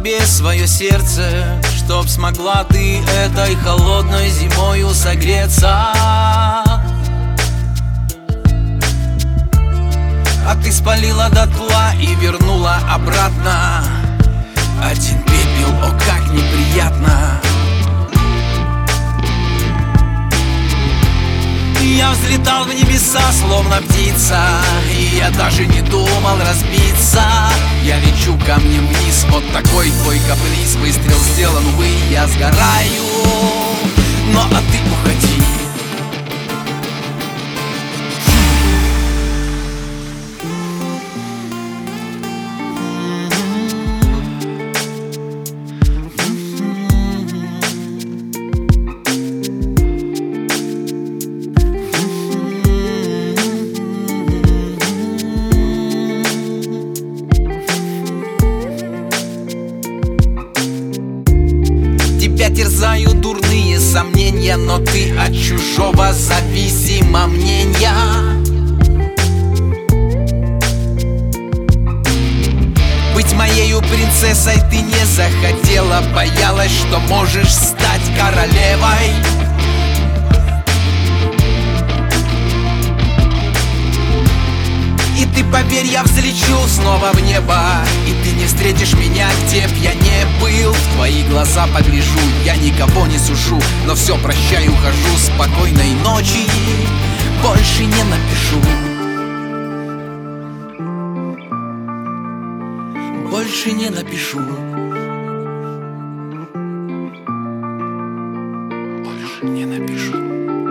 тебе свое сердце Чтоб смогла ты этой холодной зимою согреться. А ты спалила дотла и вернула обратно. Один пепел, о как неприятно. Я взлетал в небеса, словно птица И я даже не думал разбиться камнем вниз, вот такой твой каприз Выстрел сделан, увы, я сгораю. Но а ты уходи терзают дурные сомнения Но ты от чужого зависима мнения. Быть моею принцессой ты не захотела Боялась, что можешь стать королевой. И ты поверь, я взлечу снова в небо не встретишь меня, где б я не был. В твои глаза погляжу, я никого не сушу. Но все, прощай, ухожу, спокойной ночи Больше не напишу. Больше не напишу. Больше не напишу.